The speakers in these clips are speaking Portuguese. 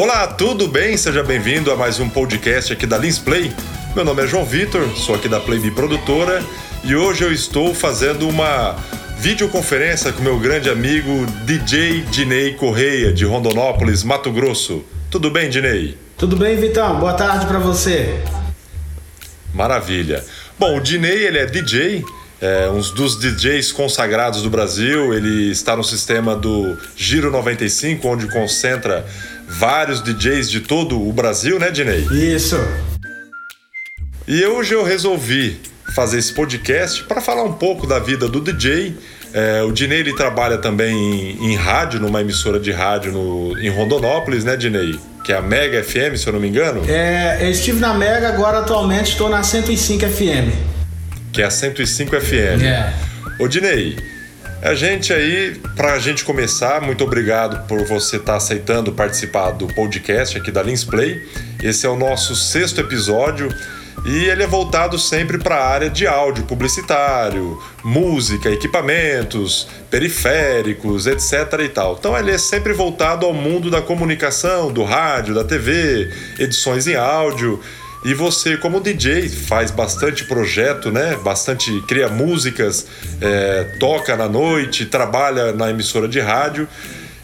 Olá, tudo bem? Seja bem-vindo a mais um podcast aqui da Lins Play. Meu nome é João Vitor, sou aqui da Play Produtora e hoje eu estou fazendo uma videoconferência com meu grande amigo DJ Dinei Correia, de Rondonópolis, Mato Grosso. Tudo bem, Dinei? Tudo bem, Vitão? Boa tarde para você. Maravilha. Bom, o Dinei, ele é DJ, é um dos DJs consagrados do Brasil. Ele está no sistema do Giro 95, onde concentra vários DJs de todo o Brasil, né, Dinei? Isso. E hoje eu resolvi fazer esse podcast para falar um pouco da vida do DJ. É, o Dinei ele trabalha também em, em, rádio, numa emissora de rádio no, em Rondonópolis, né, Dinei? Que é a Mega FM, se eu não me engano. É, eu estive na Mega, agora atualmente estou na 105 FM. Que é a 105 FM. É. Ô, Dinei, a gente aí, para a gente começar, muito obrigado por você estar tá aceitando participar do podcast aqui da Lins Play. Esse é o nosso sexto episódio e ele é voltado sempre para a área de áudio publicitário, música, equipamentos, periféricos, etc e tal. Então ele é sempre voltado ao mundo da comunicação, do rádio, da TV, edições em áudio e você, como DJ, faz bastante projeto, né? Bastante cria músicas, é, toca na noite, trabalha na emissora de rádio.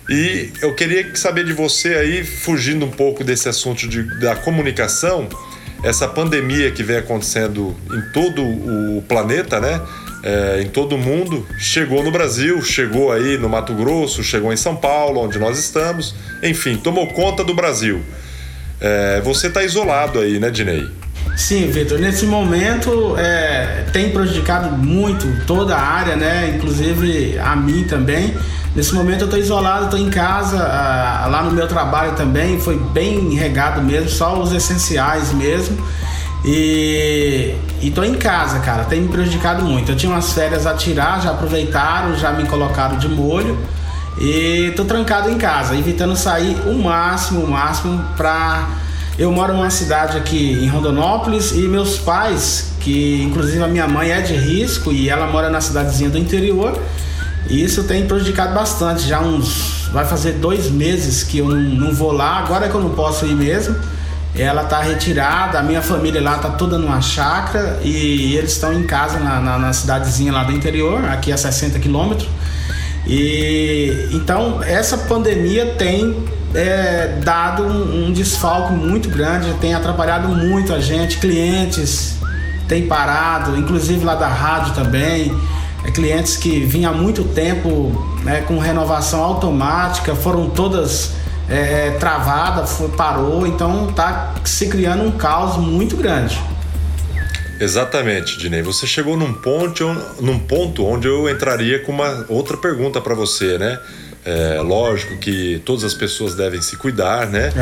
E eu queria saber de você aí, fugindo um pouco desse assunto de, da comunicação, essa pandemia que vem acontecendo em todo o planeta, né? É, em todo o mundo, chegou no Brasil, chegou aí no Mato Grosso, chegou em São Paulo, onde nós estamos, enfim, tomou conta do Brasil. É, você está isolado aí, né, Dinei? Sim, Vitor. Nesse momento é, tem prejudicado muito toda a área, né? Inclusive a mim também. Nesse momento eu estou isolado, estou em casa, lá no meu trabalho também, foi bem regado mesmo, só os essenciais mesmo. E estou em casa, cara, tem me prejudicado muito. Eu tinha umas férias a tirar, já aproveitaram, já me colocaram de molho. E tô trancado em casa, evitando sair o máximo, o máximo pra. Eu moro numa cidade aqui em Rondonópolis e meus pais, que inclusive a minha mãe é de risco e ela mora na cidadezinha do interior, e isso tem prejudicado bastante. Já uns. Vai fazer dois meses que eu não, vou lá, agora que eu não posso ir mesmo. Ela tá retirada, a minha família lá tá toda numa chácara e eles estão em casa na, na, na cidadezinha lá do interior, aqui a 60 quilômetros. E então essa pandemia tem é, dado um, um desfalque muito grande, tem atrapalhado muito a gente, clientes têm parado, inclusive lá da rádio também. É, clientes que vinham há muito tempo né, com renovação automática foram todas é, é travadas, parou, então está se criando um caos muito grande. Exatamente, Dinei. Você chegou num ponto, num ponto onde eu entraria com uma outra pergunta para você, né? É, lógico que todas as pessoas devem se cuidar, né?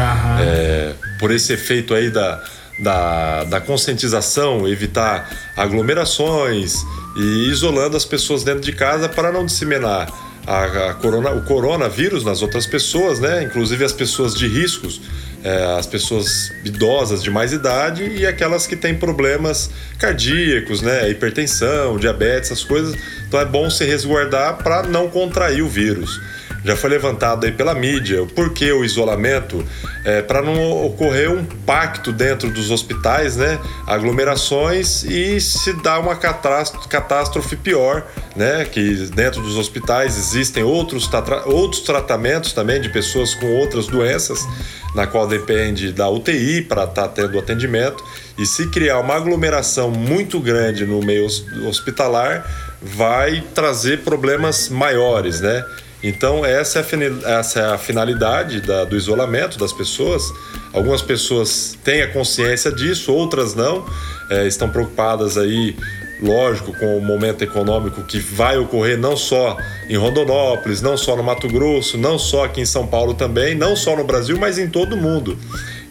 É, por esse efeito aí da, da, da conscientização, evitar aglomerações e isolando as pessoas dentro de casa para não disseminar a, a corona, o coronavírus nas outras pessoas, né? Inclusive as pessoas de riscos é, as pessoas idosas de mais idade e aquelas que têm problemas cardíacos, né? Hipertensão, diabetes, essas coisas. Então é bom se resguardar para não contrair o vírus. Já foi levantado aí pela mídia o porquê o isolamento é, para não ocorrer um pacto dentro dos hospitais, né? Aglomerações e se dar uma catástrofe pior, né? Que dentro dos hospitais existem outros, outros tratamentos também de pessoas com outras doenças na qual depende da UTI para estar tá tendo atendimento. E se criar uma aglomeração muito grande no meio hospitalar, vai trazer problemas maiores, né? Então, essa é a, essa é a finalidade da, do isolamento das pessoas. Algumas pessoas têm a consciência disso, outras não. É, estão preocupadas aí lógico, com o momento econômico que vai ocorrer não só em Rondonópolis, não só no Mato Grosso, não só aqui em São Paulo também, não só no Brasil, mas em todo o mundo.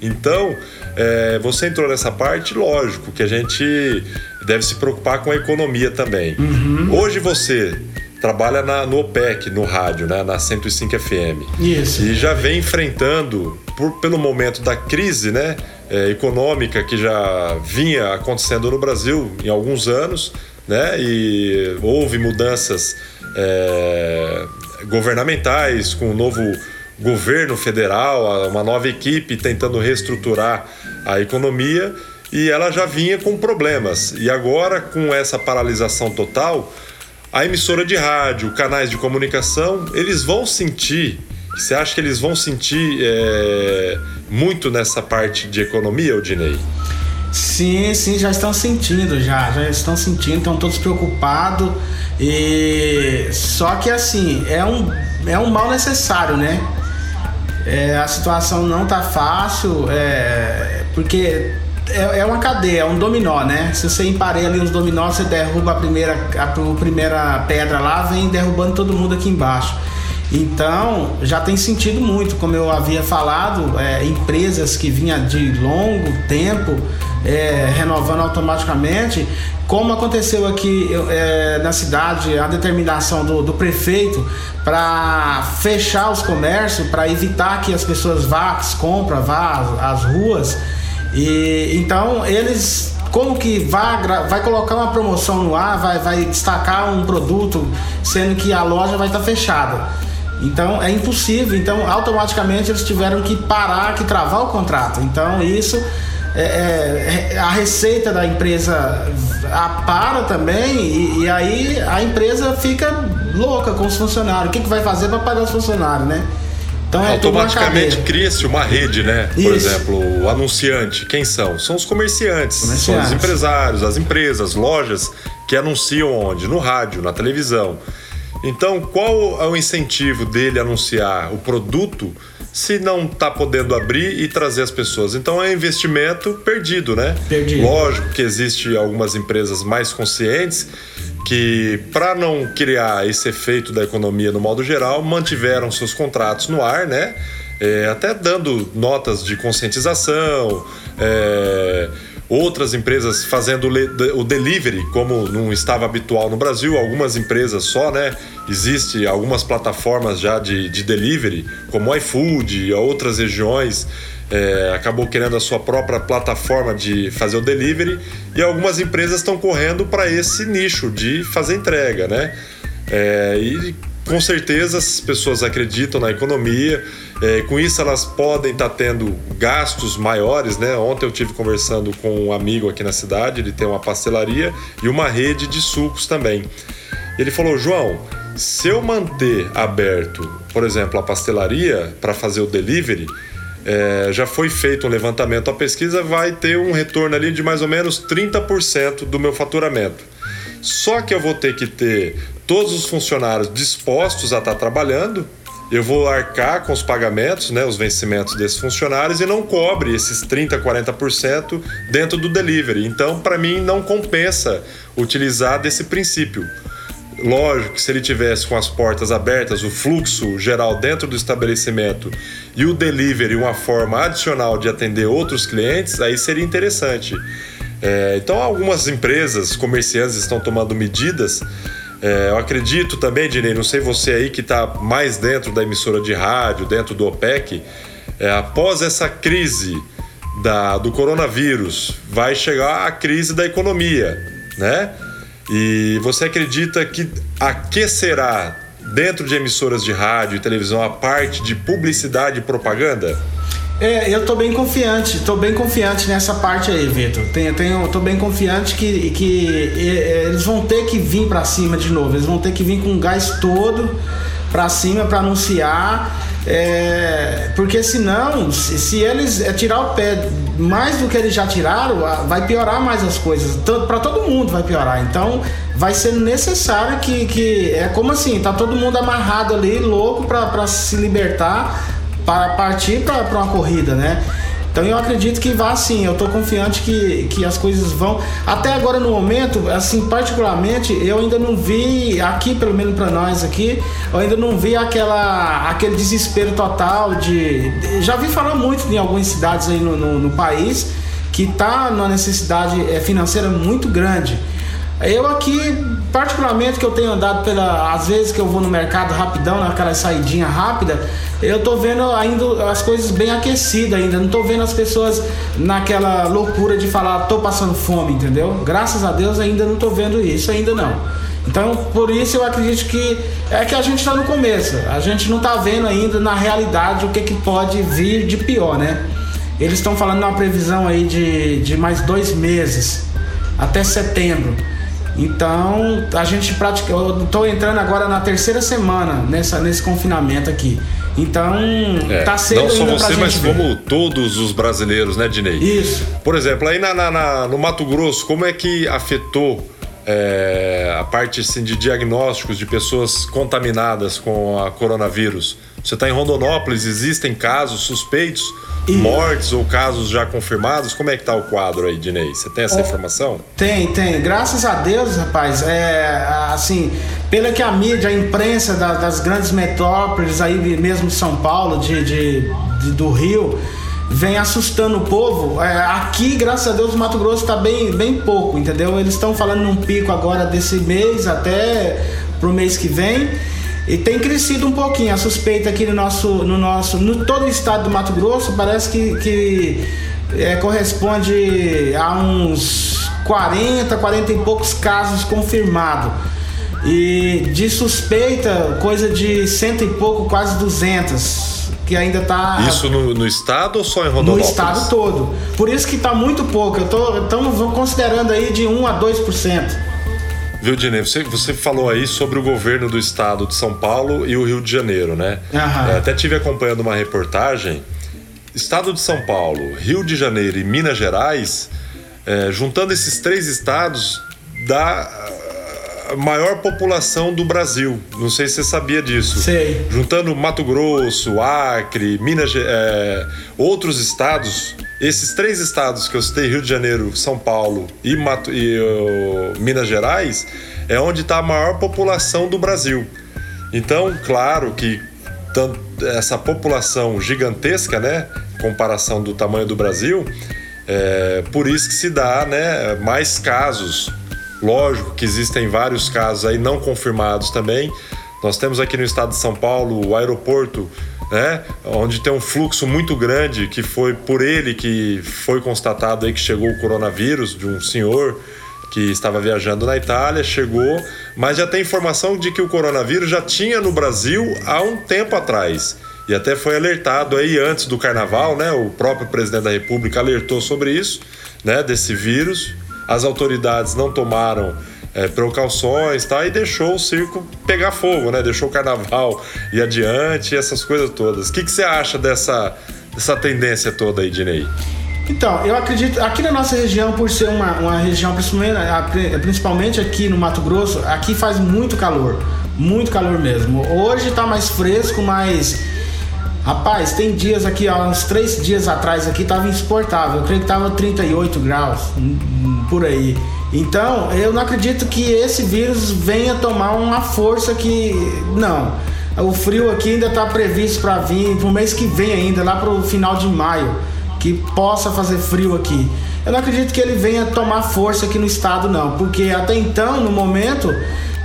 Então, é, você entrou nessa parte, lógico, que a gente deve se preocupar com a economia também. Uhum. Hoje você trabalha na, no OPEC, no rádio, né, na 105 FM. Isso. E já vem enfrentando, por, pelo momento da crise né, é, econômica que já vinha acontecendo no Brasil em alguns anos, né, e houve mudanças é, governamentais com o novo governo federal, uma nova equipe tentando reestruturar a economia e ela já vinha com problemas. E agora, com essa paralisação total, a emissora de rádio, canais de comunicação, eles vão sentir. Você acha que eles vão sentir é, muito nessa parte de economia, Odinei? Sim, sim, já estão sentindo, já, já estão sentindo, estão todos preocupados. E só que assim, é um, é um mal necessário, né? É, a situação não tá fácil, é, porque é, é, uma cadeia, é um dominó, né? Se você empareia ali os dominós, você derruba a primeira, a, a primeira pedra lá, vem derrubando todo mundo aqui embaixo. Então, já tem sentido muito, como eu havia falado, é, empresas que vinham de longo tempo é, renovando automaticamente, como aconteceu aqui é, na cidade, a determinação do, do prefeito para fechar os comércios, para evitar que as pessoas vá, compram, vá às, às ruas. E então eles como que vai, vai colocar uma promoção no ar, vai, vai destacar um produto, sendo que a loja vai estar fechada. Então é impossível. Então automaticamente eles tiveram que parar, que travar o contrato. Então isso é, é, é a receita da empresa para também e, e, aí a empresa fica louca com os funcionários. O que, que vai fazer para pagar os funcionários, né? Então é Automaticamente cria-se uma rede, né? Isso. Por exemplo, o anunciante, quem são? São os comerciantes, comerciantes, são os empresários, as empresas, lojas que anunciam onde? No rádio, na televisão. Então, qual é o incentivo dele anunciar o produto se não está podendo abrir e trazer as pessoas? Então é investimento perdido, né? Perdido. Lógico que existe algumas empresas mais conscientes que, para não criar esse efeito da economia no modo geral, mantiveram seus contratos no ar, né? É, até dando notas de conscientização, é, outras empresas fazendo o delivery, como não estava habitual no Brasil, algumas empresas só, né? Existe algumas plataformas já de, de delivery, como o iFood outras regiões é, acabou criando a sua própria plataforma de fazer o delivery e algumas empresas estão correndo para esse nicho de fazer entrega, né? É, e com certeza as pessoas acreditam na economia, é, com isso elas podem estar tá tendo gastos maiores, né? Ontem eu tive conversando com um amigo aqui na cidade, ele tem uma pastelaria e uma rede de sucos também. Ele falou: João, se eu manter aberto, por exemplo, a pastelaria para fazer o delivery, é, já foi feito um levantamento, a pesquisa vai ter um retorno ali de mais ou menos 30% do meu faturamento. Só que eu vou ter que ter todos os funcionários dispostos a estar trabalhando, eu vou arcar com os pagamentos, né, os vencimentos desses funcionários e não cobre esses 30, 40% dentro do delivery. Então, para mim, não compensa utilizar desse princípio. Lógico que se ele tivesse com as portas abertas, o fluxo geral dentro do estabelecimento e o delivery uma forma adicional de atender outros clientes, aí seria interessante. É, então, algumas empresas, comerciantes estão tomando medidas. É, eu acredito também, Dinei, não sei você aí que está mais dentro da emissora de rádio, dentro do OPEC, é, após essa crise da, do coronavírus, vai chegar a crise da economia, né? E você acredita que aquecerá dentro de emissoras de rádio e televisão a parte de publicidade e propaganda? É, eu tô bem confiante, tô bem confiante nessa parte aí, Vitor. Tenho, tenho, tô bem confiante que, que eles vão ter que vir para cima de novo, eles vão ter que vir com o gás todo para cima para anunciar é, porque senão, se, se eles é, tirar o pé mais do que eles já tiraram, vai piorar mais as coisas. Para todo mundo vai piorar. Então, vai ser necessário que, que. É como assim: tá todo mundo amarrado ali, louco para se libertar, para partir para uma corrida, né? Então eu acredito que vá sim, eu estou confiante que, que as coisas vão. Até agora no momento, assim, particularmente, eu ainda não vi, aqui, pelo menos para nós aqui, eu ainda não vi aquela, aquele desespero total de. Já vi falar muito em algumas cidades aí no, no, no país que está numa necessidade é, financeira muito grande. Eu aqui, particularmente que eu tenho andado pela. Às vezes que eu vou no mercado rapidão, naquela saidinha rápida, eu tô vendo ainda as coisas bem aquecidas ainda. Não tô vendo as pessoas naquela loucura de falar, tô passando fome, entendeu? Graças a Deus ainda não tô vendo isso, ainda não. Então, por isso eu acredito que é que a gente está no começo. A gente não está vendo ainda na realidade o que, que pode vir de pior, né? Eles estão falando uma previsão aí de, de mais dois meses, até setembro. Então, a gente pratica. Eu estou entrando agora na terceira semana nessa, nesse confinamento aqui. Então, é, tá cedo Não só você, mas ver. como todos os brasileiros, né, Dinei? Isso. Por exemplo, aí na, na- na- no Mato Grosso, como é que afetou é, a parte assim, de diagnósticos de pessoas contaminadas com a coronavírus? Você está em Rondonópolis, existem casos suspeitos, E- mortes ou casos já confirmados? Como é que tá o quadro aí, Dinei? Você tem essa informação? Tem, tem. Graças a Deus, rapaz, é assim, pela que a mídia, a imprensa da- das grandes metrópoles, aí mesmo de São Paulo, de, de- de- do Rio, vem assustando o povo. É, aqui, graças a Deus, o Mato Grosso está bem, bem pouco, entendeu? Eles estão falando num pico agora desse mês até pro mês que vem. E tem crescido um pouquinho. A suspeita aqui no nosso, no nosso, no todo o estado do Mato Grosso parece que, que é, corresponde a uns 40, 40 e poucos casos confirmados. E de suspeita, coisa de cento e pouco, quase 200, que ainda tá Isso no, no estado ou só em no Rondonópolis? estado todo. Por isso que tá muito pouco. Eu tô, estamos considerando aí de 1 a 2%. Viu, Dinei? Você, você falou aí sobre o governo do estado de São Paulo e o Rio de Janeiro, né? É, até tive acompanhando uma reportagem. Estado de São Paulo, Rio de Janeiro e Minas Gerais, é, juntando esses três estados, dá a maior população do Brasil. Não sei se você sabia disso. Sei. Juntando Mato Grosso, Acre, Minas, é, outros estados, esses três estados que eu citei, Rio de Janeiro, São Paulo e, Mato- e, ô, Minas Gerais, é onde está a maior população do Brasil. Então, claro que tan- essa população gigantesca, né, comparação do tamanho do Brasil, é por isso que se dá, né, mais casos. Lógico que existem vários casos aí não confirmados também. Nós temos aqui no estado de São Paulo o aeroporto, né, onde tem um fluxo muito grande que foi por ele que foi constatado aí que chegou o coronavírus de um senhor que estava viajando na Itália, chegou, mas já tem informação de que o coronavírus já tinha no Brasil há um tempo atrás. E até foi alertado aí antes do carnaval, né? O próprio presidente da República alertou sobre isso, né? Desse vírus. As autoridades não tomaram é, precauções, tá? E deixou o circo pegar fogo, né? Deixou o carnaval ir adiante, essas coisas todas. O que, que você acha dessa, dessa tendência toda aí, Dinei? Então, eu acredito, aqui na nossa região, por ser uma, uma região, principalmente, aqui no Mato Grosso, aqui faz muito calor. Muito calor mesmo. Hoje tá mais fresco, mas. Rapaz, tem dias aqui, ó, uns três dias atrás aqui tava insuportável. Eu creio que tava 38 graus, por aí. Então, eu não acredito que esse vírus venha tomar uma força que. Não. O frio aqui ainda tá previsto para vir pro mês que vem ainda, lá pro final de maio que possa fazer frio aqui. Eu não acredito que ele venha tomar força aqui no estado, não, porque até então, no momento,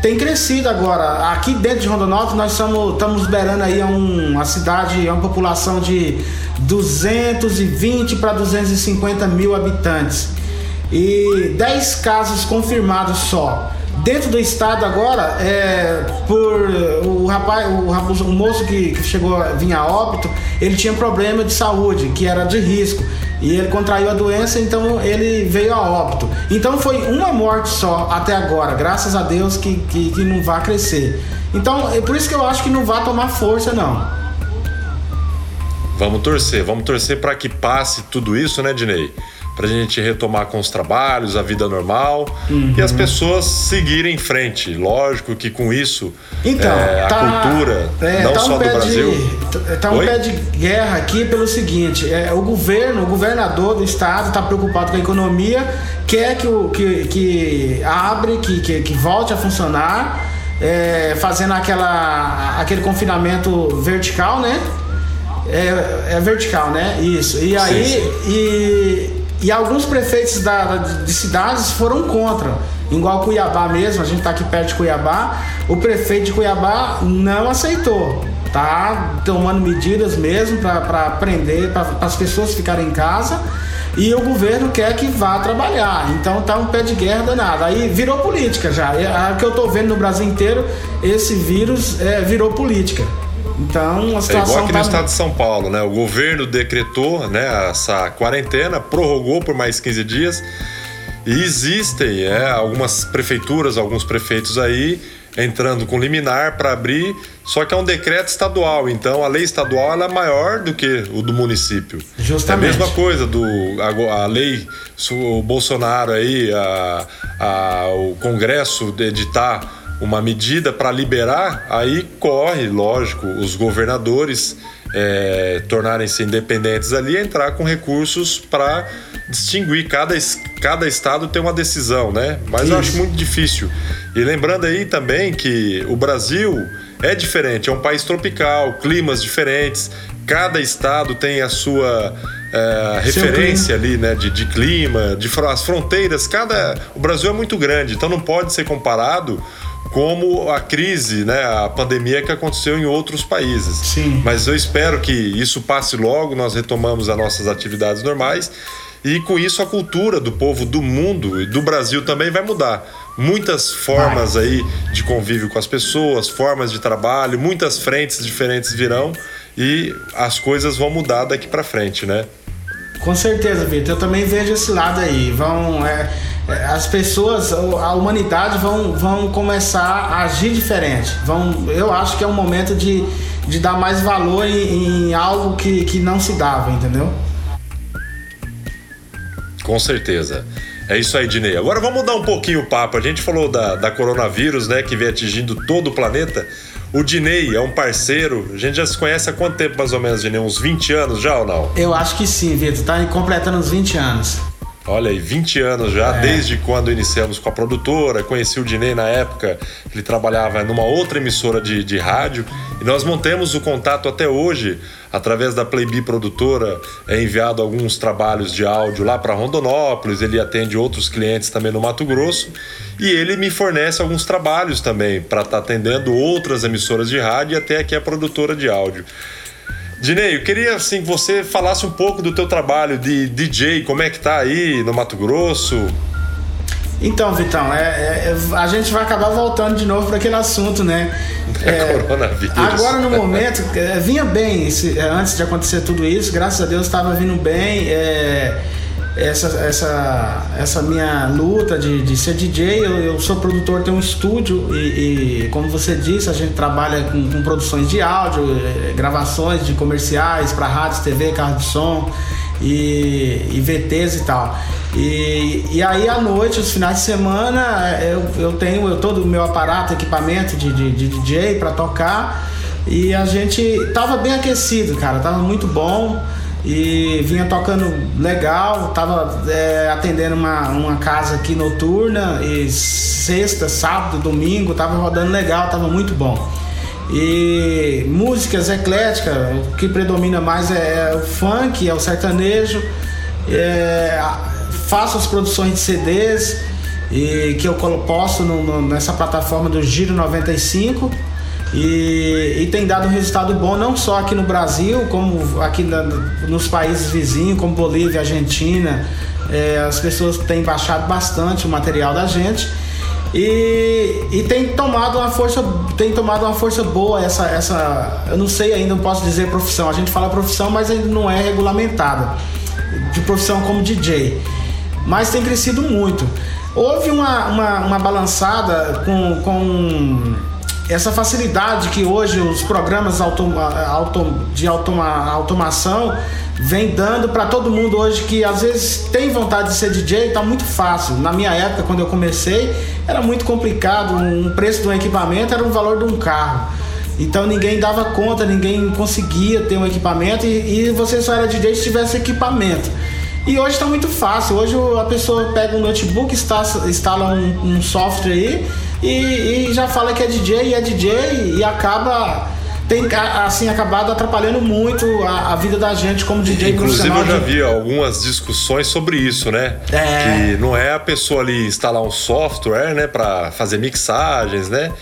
tem crescido agora. Aqui dentro de Rondonópolis, nós estamos, estamos beirando aí um- uma cidade, uma população de 220 para 250 mil habitantes. E 10 casos confirmados só. Dentro do estado agora, é, por o rapaz, o, rapaz- o moço que, que chegou a vir a óbito, ele tinha problema de saúde, que era de risco. E ele contraiu a doença, então ele veio a óbito. Então foi uma morte só até agora, graças a Deus que, que, que não vai crescer. Então é por isso que eu acho que não vai tomar força, não. Vamos torcer, vamos torcer para que passe tudo isso, né, Dinei? Pra gente retomar com os trabalhos, a vida normal e as pessoas seguirem em frente. Lógico que com isso Então, é, a tá- cultura, é, não tá só um do Brasil. De, tá um Oi? pé de guerra aqui pelo seguinte: é, o governo, o governador do estado está preocupado com a economia, quer que, o, que, que abre, que, que, que volte a funcionar, é, fazendo aquela, aquele confinamento vertical, né? É, é vertical, né? Isso. E aí. sim. E, e alguns prefeitos da, de cidades foram contra. Igual Cuiabá mesmo, a gente tá aqui perto de Cuiabá. O prefeito de Cuiabá não aceitou. Tá tomando medidas mesmo para prender, para as pessoas ficarem em casa e o governo quer que vá trabalhar. Então tá um pé de guerra danado. Aí virou política já. A que eu tô vendo no Brasil inteiro, esse vírus é, virou política. Então a situação. É igual aqui tá... no estado de São Paulo, né? O governo decretou né, essa quarentena, prorrogou por mais 15 dias. E existem é, algumas prefeituras, alguns prefeitos aí entrando com liminar para abrir, só que é um decreto estadual, então a lei estadual é maior do que o do município. Justamente. É a mesma coisa do a, a lei, o Bolsonaro aí, a, a, o Congresso editar uma medida para liberar, aí corre, lógico, os governadores é, tornarem-se independentes ali, entrar com recursos para distinguir cada, cada estado tem uma decisão, né? Mas Isso. eu acho muito difícil. E lembrando aí também que o Brasil é diferente, é um país tropical, climas diferentes, cada estado tem a sua é, referência ali, né, de, de clima, de as fronteiras, cada o Brasil é muito grande, então não pode ser comparado como a crise, né, a pandemia que aconteceu em outros países. Sim. Mas eu espero que isso passe logo, nós retomamos as nossas atividades normais e com isso a cultura do povo do mundo e do Brasil também vai mudar. Muitas formas aí de convívio com as pessoas, formas de trabalho, muitas frentes diferentes virão e as coisas vão mudar daqui para frente, né? Com certeza, Vitor. Eu também vejo esse lado aí. Vão, é, é, as pessoas, a humanidade vão, vão começar a agir diferente. Vão, eu acho que é um momento de, de dar mais valor em, em algo que, que não se dava, entendeu? Com certeza. É isso aí, Dinei. Agora vamos mudar um pouquinho o papo. A gente falou da, da coronavírus, né, que vem atingindo todo o planeta. O Dinei é um parceiro. A gente já se conhece há quanto tempo, mais ou menos, Dinei? Uns 20 anos já ou não? Eu acho que sim, Vitor. Tá completando uns 20 anos. Olha aí, 20 anos já, é. desde quando iniciamos com a produtora. Conheci o Dinei na época, ele trabalhava numa outra emissora de, de rádio. E nós mantemos o contato até hoje, através da Playbi Produtora. É enviado alguns trabalhos de áudio lá para Rondonópolis, ele atende outros clientes também no Mato Grosso. E ele me fornece alguns trabalhos também para estar tá atendendo outras emissoras de rádio e até aqui a produtora de áudio. Dinei, eu queria assim que você falasse um pouco do teu trabalho de DJ, como é que tá aí no Mato Grosso? Então, Vitão, é, é, a gente vai acabar voltando de novo para aquele assunto, né? É, coronavírus. Agora, no momento, é, vinha bem esse, é, antes de acontecer tudo isso, graças a Deus estava vindo bem. É, essa, essa, essa minha luta de, de ser DJ, eu, eu sou produtor, tenho um estúdio e, e, como você disse, a gente trabalha com, com produções de áudio, eh, gravações de comerciais para rádios, TV, carro de som e, e VTs e tal. E, e aí à noite, os finais de semana, eu, eu tenho eu, todo o meu aparato, equipamento de, de, de DJ para tocar e a gente tava bem aquecido, cara, tava muito bom e vinha tocando legal, tava é, atendendo uma, uma casa aqui noturna e sexta, sábado, domingo, tava rodando legal, tava muito bom. E músicas ecléticas, o que predomina mais é, é o funk, é o sertanejo. É, faço as produções de CDs e que eu posto no, no, nessa plataforma do Giro 95 e, e, tem dado um resultado bom não só aqui no Brasil, como aqui na, nos países vizinhos, como Bolívia, Argentina. É, as pessoas têm baixado bastante o material da gente. E, e tem tomado uma força tem tomado uma força boa essa essa eu não sei ainda não posso dizer profissão. A gente fala profissão mas ainda não é regulamentada de profissão como DJ mas tem crescido muito. Houve uma, uma, uma balançada com, com essa facilidade que hoje os programas de automa, automação vem dando para todo mundo hoje que às vezes tem vontade de ser DJ, tá muito fácil. Na minha época, quando eu comecei, era muito complicado. Um preço de um equipamento era o valor de um carro. Então ninguém dava conta, ninguém conseguia ter um equipamento e, e você só era DJ se tivesse equipamento. E hoje está muito fácil. Hoje a pessoa pega um notebook, instala um, um software aí e, e, já fala que é DJ e é DJ e acaba tem assim acabado atrapalhando muito a, a vida da gente como DJ Inclusive eu já vi algumas discussões sobre isso, né? É. Que não é a pessoa ali instalar um software, né, para fazer mixagens, né?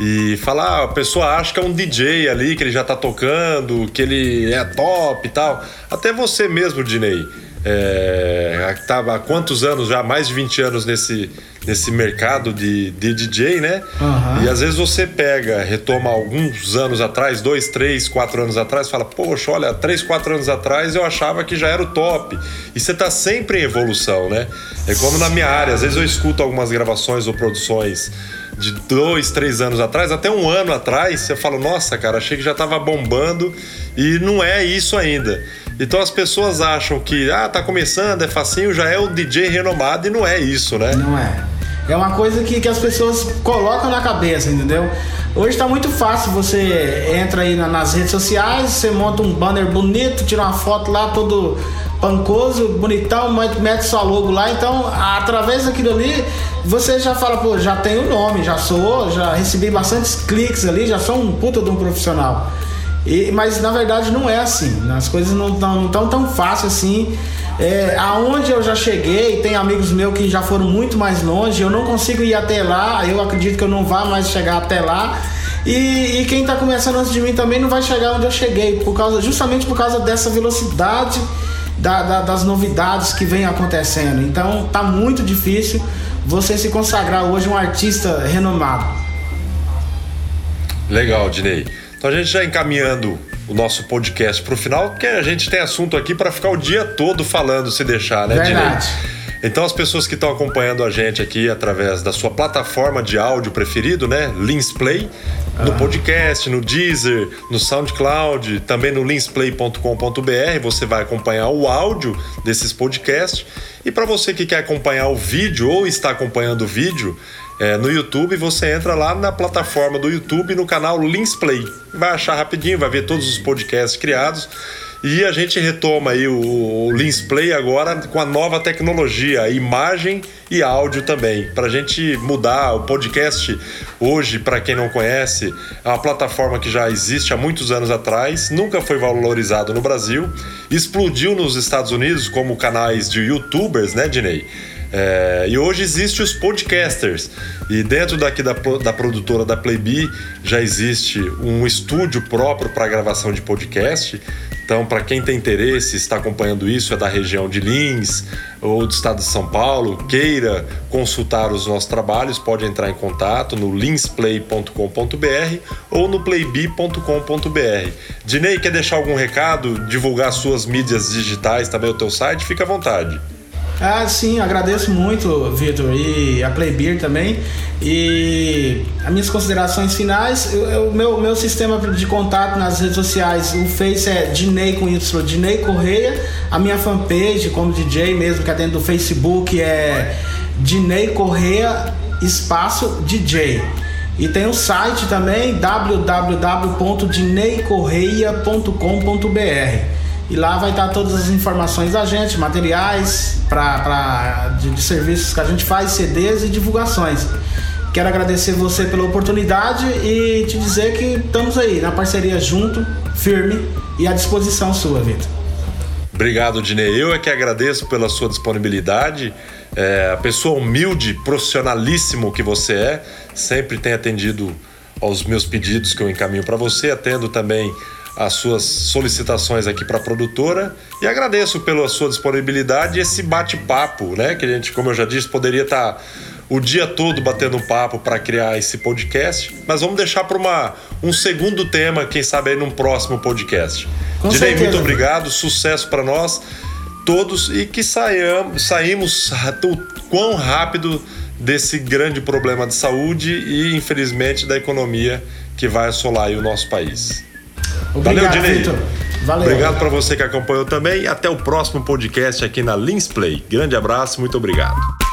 E falar, ah, a pessoa acha que é um DJ ali, que ele já tá tocando, que ele é top e tal. Até você mesmo, Dinei. É, tá há quantos anos já? Mais de 20 anos nesse, nesse mercado de, de DJ, né? Uhum. E às vezes você pega, retoma alguns anos atrás, dois, três, quatro anos atrás, fala, poxa, olha, três, quatro anos atrás eu achava que já era o top. E você tá sempre em evolução, né? É como na minha área, às vezes eu escuto algumas gravações ou produções de dois, três anos atrás, até um ano atrás, você fala, nossa, cara, achei que já tava bombando e não é isso ainda. Então as pessoas acham que, ah, tá começando, é facinho, já é o DJ renomado e não é isso, né? Não é. É uma coisa que, que as pessoas colocam na cabeça, entendeu? Hoje está muito fácil, você entra aí na, nas redes sociais, você monta um banner bonito, tira uma foto lá todo pancoso, bonitão, mete sua logo lá, então através daquilo ali você já fala, pô, já tenho nome, já sou, já recebi bastantes cliques ali, já sou um puta de um profissional. E, mas na verdade não é assim. As coisas não estão tão, tão fácil assim. É, aonde eu já cheguei, tem amigos meus que já foram muito mais longe, eu não consigo ir até lá, eu acredito que eu não vá mais chegar até lá. E, e quem está começando antes de mim também não vai chegar onde eu cheguei, por causa, justamente por causa dessa velocidade da, da, das novidades que vem acontecendo. Então tá muito difícil você se consagrar hoje um artista renomado. Legal, Dinei. Então a gente já encaminhando o nosso podcast para o final, porque a gente tem assunto aqui para ficar o dia todo falando, se deixar, né, Verdade. Então as pessoas que estão acompanhando a gente aqui através da sua plataforma de áudio preferido, né, Linsplay, no ah. podcast, no Deezer, no SoundCloud, também no linsplay.com.br, você vai acompanhar o áudio desses podcasts. E para você que quer acompanhar o vídeo ou está acompanhando o vídeo, é, no YouTube, você entra lá na plataforma do YouTube, no canal Linsplay. Vai achar rapidinho, vai ver todos os podcasts criados. E a gente retoma aí o, o Linsplay agora com a nova tecnologia, imagem e áudio também. Para a gente mudar o podcast hoje, para quem não conhece, é uma plataforma que já existe há muitos anos atrás, nunca foi valorizado no Brasil, explodiu nos Estados Unidos como canais de youtubers, né, Dinei? É, e hoje existe os podcasters. E dentro daqui da, da produtora da Playbee já existe um estúdio próprio para gravação de podcast. Então, para quem tem interesse, está acompanhando isso, é da região de Lins ou do estado de São Paulo, queira consultar os nossos trabalhos, pode entrar em contato no linsplay.com.br ou no playbee.com.br. Dinei, quer deixar algum recado, divulgar suas mídias digitais, também o teu site? Fica à vontade. Ah, sim, agradeço muito, Vitor, e a Playbeer também. E as minhas considerações finais, o meu, meu sistema de contato nas redes sociais, o Face é Dinei com Y, Dinei Correia. A minha fanpage, como DJ mesmo, que é dentro do Facebook, é Dinei Correia Espaço DJ. E tem o site também, www.dineicorreia.com.br. E lá vai estar todas as informações da gente, materiais pra, pra, de, de serviços que a gente faz, CDs e divulgações. Quero agradecer você pela oportunidade e te dizer que estamos aí na parceria junto, firme e à disposição sua, Vitor. Obrigado, Dinei. Eu é que agradeço pela sua disponibilidade. É, a pessoa humilde, profissionalíssimo que você é, sempre tem atendido aos meus pedidos que eu encaminho para você, atendo também as suas solicitações aqui para a produtora e agradeço pela sua disponibilidade e esse bate-papo, né? Que a gente, como eu já disse, poderia estar tá o dia todo batendo papo para criar esse podcast, mas vamos deixar para um segundo tema, quem sabe aí num próximo podcast. Com Dinei, muito obrigado, sucesso para nós todos e que saiamos, saímos o quão rápido desse grande problema de saúde e infelizmente da economia que vai assolar o nosso país. Obrigado, Valeu, Dinei. Valeu. Obrigado para você que acompanhou também e até o próximo podcast aqui na Lins Play. Grande abraço, muito obrigado.